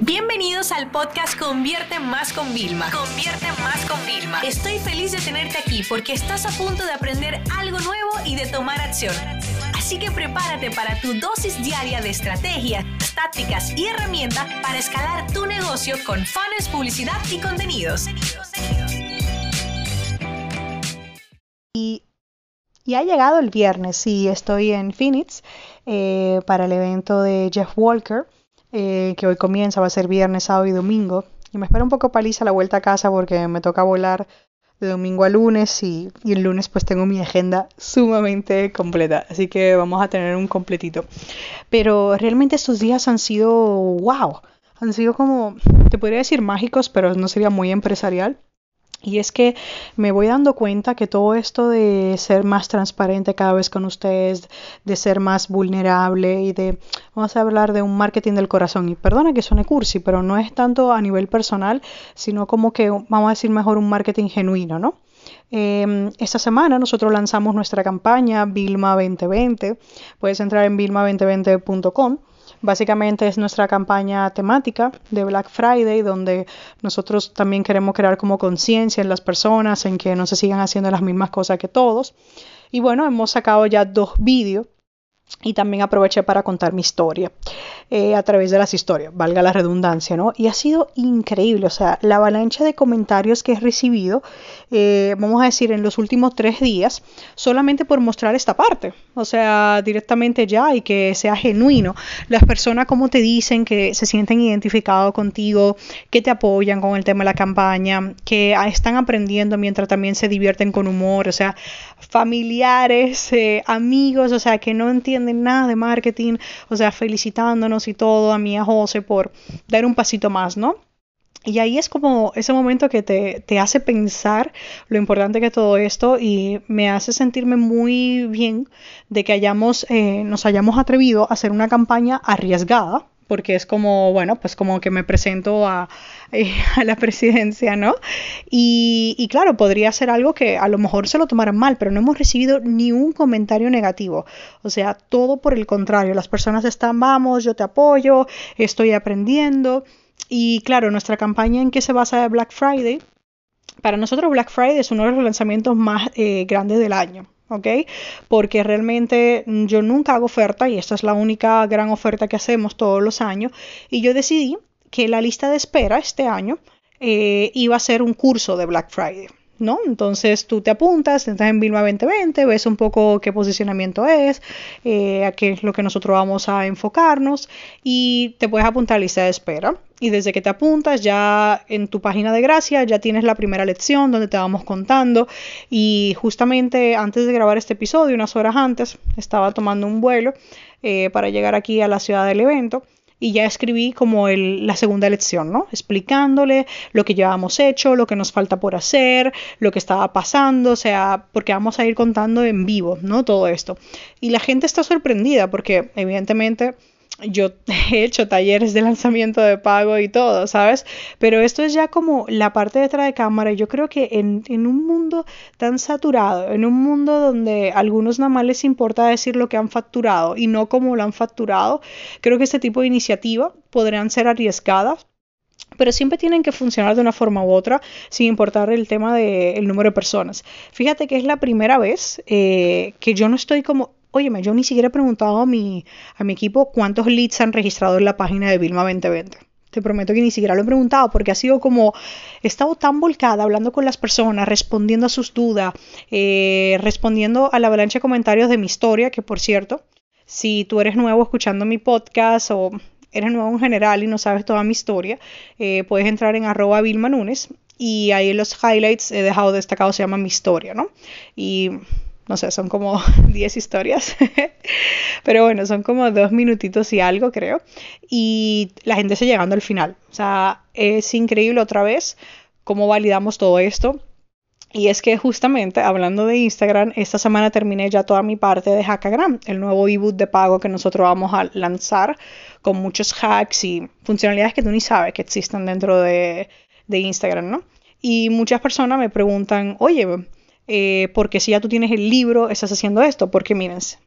Bienvenidos al podcast Convierte Más con Vilma. Convierte Más con Vilma. Estoy feliz de tenerte aquí porque estás a punto de aprender algo nuevo y de tomar acción. Así que prepárate para tu dosis diaria de estrategias, tácticas y herramientas para escalar tu negocio con fans, publicidad y contenidos. Y, ha llegado el viernes y estoy en Phoenix eh, para el evento de Jeff Walker eh, que hoy comienza, va a ser viernes, sábado y domingo. Y me espera un poco paliza la vuelta a casa porque me toca volar de domingo a lunes y, y, el lunes pues tengo mi agenda sumamente completa. Así que vamos a tener un completito. Pero realmente estos días han sido wow. Han sido como, te podría decir mágicos, pero no sería muy empresarial. Y es que me voy dando cuenta que todo esto de ser más transparente cada vez con ustedes, de ser más vulnerable y de, vamos a hablar de un marketing del corazón. Y perdona que suene cursi, pero no es tanto a nivel personal, sino como que, vamos a decir mejor, un marketing genuino, ¿no? Em, esta semana nosotros lanzamos nuestra campaña Vilma 2020. Puedes entrar en vilma2020.com Básicamente es nuestra campaña temática de Black Friday, donde nosotros también queremos crear como conciencia en las personas, en que no se sigan haciendo las mismas cosas que todos. Y bueno, hemos sacado ya dos vídeos y también aproveché para contar mi historia eh, a través de las historias, valga la redundancia, ¿no? Y ha sido increíble, o sea, la avalancha de comentarios que he recibido, eh, vamos a decir, en los últimos tres días, solamente por mostrar esta parte, o sea, directamente ya y que sea genuino. Las personas, como te dicen, que se sienten identificados contigo, que te apoyan con el tema de la campaña, que ah, están aprendiendo mientras también se divierten con humor, o sea, familiares, eh, amigos, o sea, que no entienden nada de marketing, o sea, felicitándonos y todo a mí, a José, por dar un pasito más, ¿no? Y ahí es como ese momento que te, te, hace pensar lo importante que todo esto y me hace sentirme muy bien de que hayamos, eh, nos hayamos atrevido a hacer una campaña arriesgada, porque es como, bueno, pues como que me presento a, eh, la presidencia, ¿no? Y, claro, podría ser algo que a lo mejor se lo tomaran mal, pero no hemos recibido ni un comentario negativo. O sea, todo por el contrario, las personas están, vamos, yo te apoyo, estoy aprendiendo. Y claro, nuestra campaña en que se basa Black Friday, para nosotros Black Friday es uno de los lanzamientos más eh, grandes del año. ¿Ok? Porque realmente yo nunca hago oferta y esta es la única gran oferta que hacemos todos los años y yo decidí que la lista de espera este año eh, iba a ser un curso de Black Friday. ¿No? Entonces tú te apuntas, entras en Vilma 2020, ves un poco qué posicionamiento es, eh, a qué es lo que nosotros vamos a enfocarnos y te puedes apuntar a lista de espera. Y desde que te apuntas, ya en tu página de gracia, ya tienes la primera lección donde te vamos contando. Y justamente antes de grabar este episodio, unas horas antes, estaba tomando un vuelo eh, para llegar aquí a la ciudad del evento y ya escribí como el, la segunda lección, ¿no? Explicándole lo que llevamos hecho, lo que nos falta por hacer, lo que estaba pasando, o sea, porque vamos a ir contando en vivo, ¿no? Todo esto. Y la gente está sorprendida porque evidentemente yo he hecho talleres de lanzamiento de pago y todo, ¿sabes? Pero esto es ya como la parte detrás de cámara. Yo creo que en, en, un mundo tan saturado, en un mundo donde a algunos nada más les importa decir lo que han facturado y no cómo lo han facturado, creo que este tipo de iniciativa podrían ser arriesgadas. Pero siempre tienen que funcionar de una forma u otra, sin importar el tema del número de personas. Fíjate que es la primera vez eh, que yo no estoy como Óyeme, yo ni siquiera he preguntado a mi, a mi equipo cuántos leads han registrado en la página de Vilma 2020. Te prometo que ni siquiera lo he preguntado porque ha sido como, he estado tan volcada hablando con las personas, respondiendo a sus dudas, eh, respondiendo a la avalancha de comentarios de mi historia, que por cierto, si tú eres nuevo escuchando mi podcast o eres nuevo en general y no sabes toda mi historia, eh, puedes entrar en arroba Vilma Nunes y ahí en los highlights he dejado destacado, se llama mi historia, ¿no? Y no sé, son como 10 historias, pero bueno, son como dos minutitos y algo, creo, y la gente se llegando al final. O sea, es increíble otra vez cómo validamos todo esto. Y es que justamente hablando de Instagram, esta semana terminé ya toda mi parte de Hackagram, el nuevo ebook de pago que nosotros vamos a lanzar con muchos hacks y funcionalidades que tú ni sabes que existen dentro de, de Instagram, ¿no? Y muchas personas me preguntan, oye, eh, porque si ya tú tienes el libro, estás haciendo esto, porque mírense,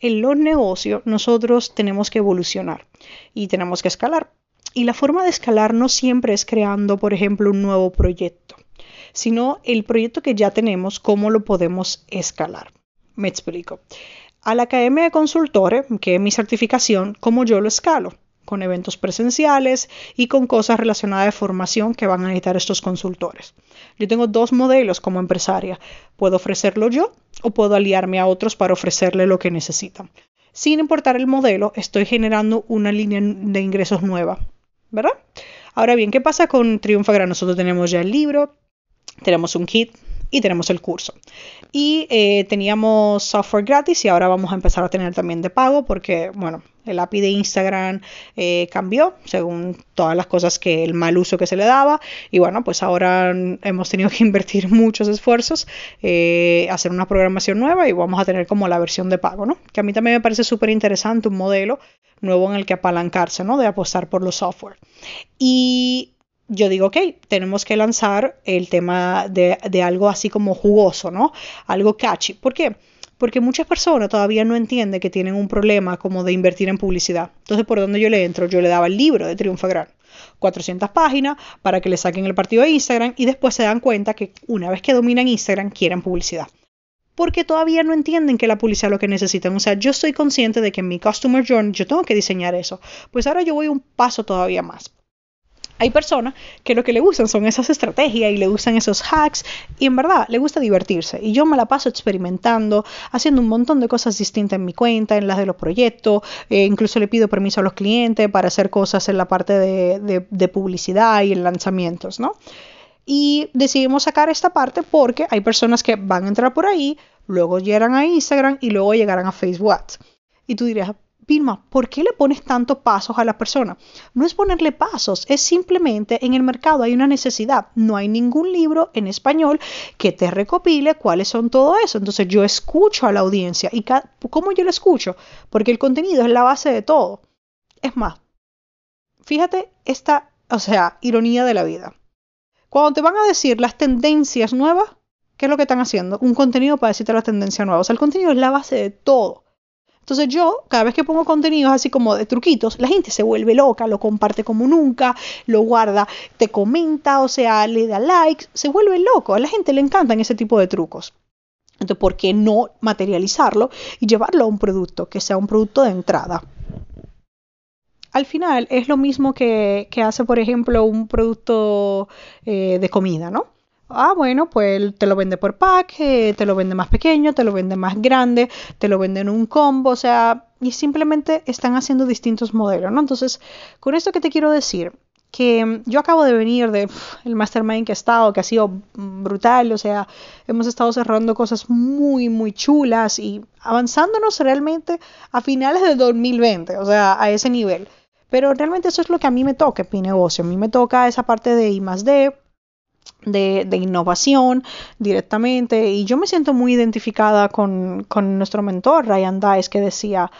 en los negocios nosotros tenemos que evolucionar y tenemos que escalar. Y la forma de escalar no siempre es creando, por ejemplo, un nuevo proyecto, sino el proyecto que ya tenemos, cómo lo podemos escalar. Me explico. A la Academia de Consultores, que es mi certificación, cómo yo lo escalo con eventos presenciales y con cosas relacionadas de formación que van a necesitar estos consultores. Yo tengo dos modelos como empresaria. Puedo ofrecerlo yo o puedo aliarme a otros para ofrecerle lo que necesitan. Sin importar el modelo, estoy generando una línea de ingresos nueva, ¿verdad? Ahora bien, ¿qué pasa con Triunfa Gran? Nosotros tenemos ya el libro, tenemos un kit, y tenemos el curso. Y eh, teníamos software gratis y ahora vamos a empezar a tener también de pago porque, bueno, el API de Instagram eh, cambió según todas las cosas que el mal uso que se le daba y bueno pues ahora hemos tenido que invertir muchos esfuerzos eh, hacer una programación nueva y vamos a tener como la versión de pago no que a mí también me parece súper interesante un modelo nuevo en el que apalancarse no de apostar por los software y yo digo, ok, tenemos que lanzar el tema de, algo así como jugoso, ¿no? Algo catchy. ¿Por qué? Muchas personas todavía no entienden que tienen un problema como de invertir en publicidad. Entonces, ¿por dónde yo le entro? Yo le daba el libro de Triunfa Gran. 400 páginas para que le saquen el partido de Instagram y después se dan cuenta que una vez que dominan Instagram quieren publicidad. Porque todavía no entienden que la publicidad es lo que necesitan. O sea, yo estoy consciente de que en mi Customer Journey yo tengo que diseñar eso. Pues ahora yo voy un paso todavía más hay personas que lo que le gustan son esas estrategias y le gustan esos hacks y en verdad le gusta divertirse. Y yo me la paso experimentando, haciendo un montón de cosas distintas en mi cuenta, en las de los proyectos, eh, incluso le pido permiso a los clientes para hacer cosas en la parte de, publicidad y en lanzamientos, ¿no? Y decidimos sacar esta parte porque hay personas que van a entrar por ahí, luego llegarán a Instagram y luego llegarán a Facebook. Y tú dirías, ¿por qué le pones tantos pasos a la persona? No es ponerle pasos, es simplemente en el mercado hay una necesidad. No hay ningún libro en español que te recopile cuáles son todo eso. Entonces yo escucho a la audiencia. ¿Y cómo yo lo escucho? Porque el contenido es la base de todo. Es más, fíjate esta, o sea, ironía de la vida. Cuando te van a decir las tendencias nuevas, ¿qué es lo que están haciendo? Un contenido para decirte las tendencias nuevas. O sea, el contenido es la base de todo. Entonces yo, cada vez que pongo contenidos así como de truquitos, la gente se vuelve loca, lo comparte como nunca, lo guarda, te comenta, o sea, le da likes, se vuelve loco. A la gente le encantan ese tipo de trucos. Entonces, ¿por qué no materializarlo y llevarlo a un producto que sea un producto de entrada? Al final es lo mismo que, hace, por ejemplo, un producto eh, de comida, ¿no? Ah, bueno, pues te lo vende por pack, eh, te lo vende más pequeño, te lo vende más grande, te lo vende en un combo, o sea, y simplemente están haciendo distintos modelos, ¿no? Entonces, con esto que te quiero decir, que mm, yo acabo de venir del el mastermind que he estado, que ha sido brutal, o sea, hemos estado cerrando cosas muy, muy chulas y avanzándonos realmente a finales del 2020, o sea, a ese nivel. Pero realmente eso es lo que a mí me toca en mi negocio. A mí me toca esa parte de I más D, de, innovación directamente y yo me siento muy identificada con, nuestro mentor Ryan Dice que decía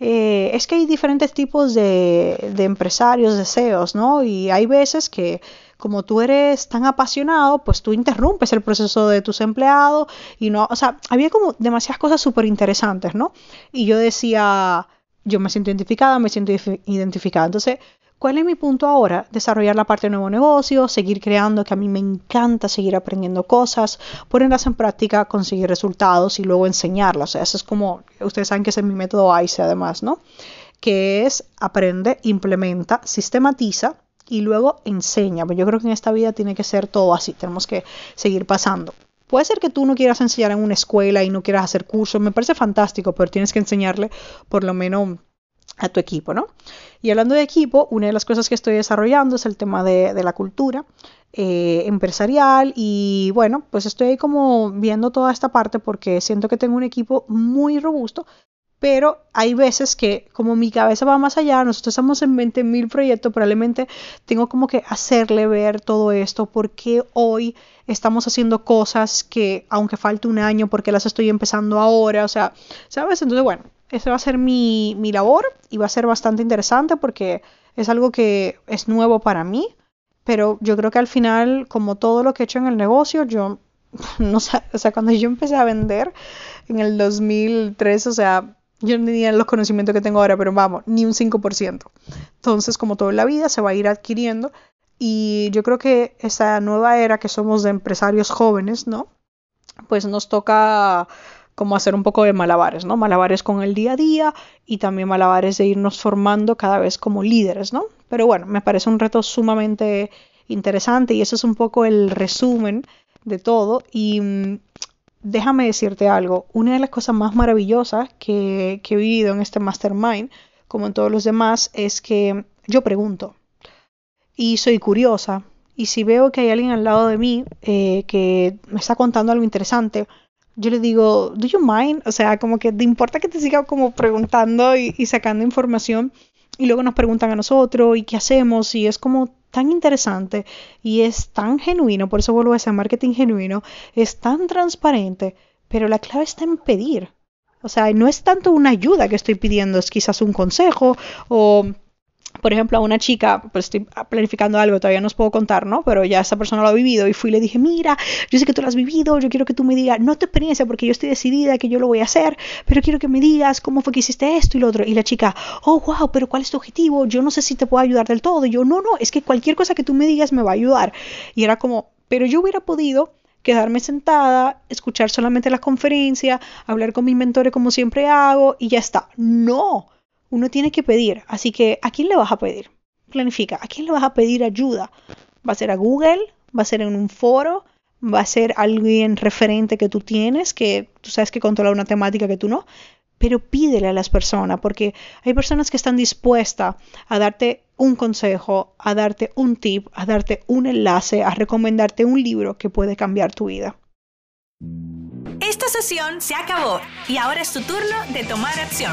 eh, es que hay diferentes tipos de, de empresarios, deseos, ¿no? Y hay veces que como tú eres tan apasionado, pues tú interrumpes el proceso de tus empleados y no, o sea, había como demasiadas cosas súper interesantes, ¿no? Y yo decía, yo me siento identificada, me siento identificada. Entonces, ¿Cuál es mi punto ahora? Desarrollar la parte de nuevo negocio, seguir creando, que a mí me encanta seguir aprendiendo cosas, ponerlas en práctica, conseguir resultados y luego enseñarlas. O sea, eso es como, ustedes saben que es mi método ICE además, ¿no? Que es aprende, implementa, sistematiza y luego enseña. Pues yo creo que en esta vida tiene que ser todo así, tenemos que seguir pasando. Puede ser que tú no quieras enseñar en una escuela y no quieras hacer cursos, me parece fantástico, pero tienes que enseñarle por lo menos a tu equipo, ¿no? Y hablando de equipo, una de las cosas que estoy desarrollando es el tema de, la cultura eh, empresarial y bueno, pues estoy ahí como viendo toda esta parte porque siento que tengo un equipo muy robusto, pero hay veces que como mi cabeza va más allá, nosotros estamos en 20.000 proyectos, probablemente tengo como que hacerle ver todo esto porque hoy estamos haciendo cosas que aunque falte un año porque las estoy empezando ahora, o sea, ¿sabes? Entonces, bueno, esa va a ser mi, mi labor y va a ser bastante interesante porque es algo que es nuevo para mí, pero yo creo que al final, como todo lo que he hecho en el negocio, yo no sé, o sea, cuando yo empecé a vender en el 2003, o sea, yo no tenía los conocimientos que tengo ahora, pero vamos, ni un 5%. Entonces, como todo en la vida, se va a ir adquiriendo. Y yo creo que esa nueva era que somos de empresarios jóvenes, ¿no? Pues nos toca como hacer un poco de malabares, ¿no? Malabares con el día a día y también malabares de irnos formando cada vez como líderes, ¿no? Pero bueno, me parece un reto sumamente interesante y eso es un poco el resumen de todo y mm, déjame decirte algo, una de las cosas más maravillosas que, he vivido en este mastermind, como en todos los demás, es que yo pregunto y soy curiosa y si veo que hay alguien al lado de mí eh, que me está contando algo interesante, yo le digo, ¿do you mind? O sea, como que te importa que te siga como preguntando y, sacando información. Y luego nos preguntan a nosotros, ¿y qué hacemos? Y es como tan interesante y es tan genuino, por eso vuelvo a ese marketing genuino, es tan transparente, pero la clave está en pedir. O sea, no es tanto una ayuda que estoy pidiendo, es quizás un consejo o por ejemplo, a una chica, pues estoy planificando algo, todavía no os puedo contar, ¿no? Pero ya esa persona lo ha vivido y fui y le dije, mira, yo sé que tú lo has vivido, yo quiero que tú me digas, no tu experiencia, porque yo estoy decidida que yo lo voy a hacer, pero quiero que me digas cómo fue que hiciste esto y lo otro. Y la chica, oh, wow, pero ¿cuál es tu objetivo? Yo no sé si te puedo ayudar del todo. Y yo, no, no, es que cualquier cosa que tú me digas me va a ayudar. Y era como, pero yo hubiera podido quedarme sentada, escuchar solamente la conferencia, hablar con mis mentores como siempre hago y ya está. No, uno tiene que pedir. Así que, ¿a quién le vas a pedir? Planifica. ¿A quién le vas a pedir ayuda? ¿Va a ser a Google? ¿Va a ser en un foro? ¿Va a ser alguien referente que tú tienes, que tú sabes que controla una temática que tú no? Pero pídele a las personas, porque hay personas que están dispuestas a darte un consejo, a darte un tip, a darte un enlace, a recomendarte un libro que puede cambiar tu vida. Esta sesión se acabó y ahora es tu turno de tomar acción.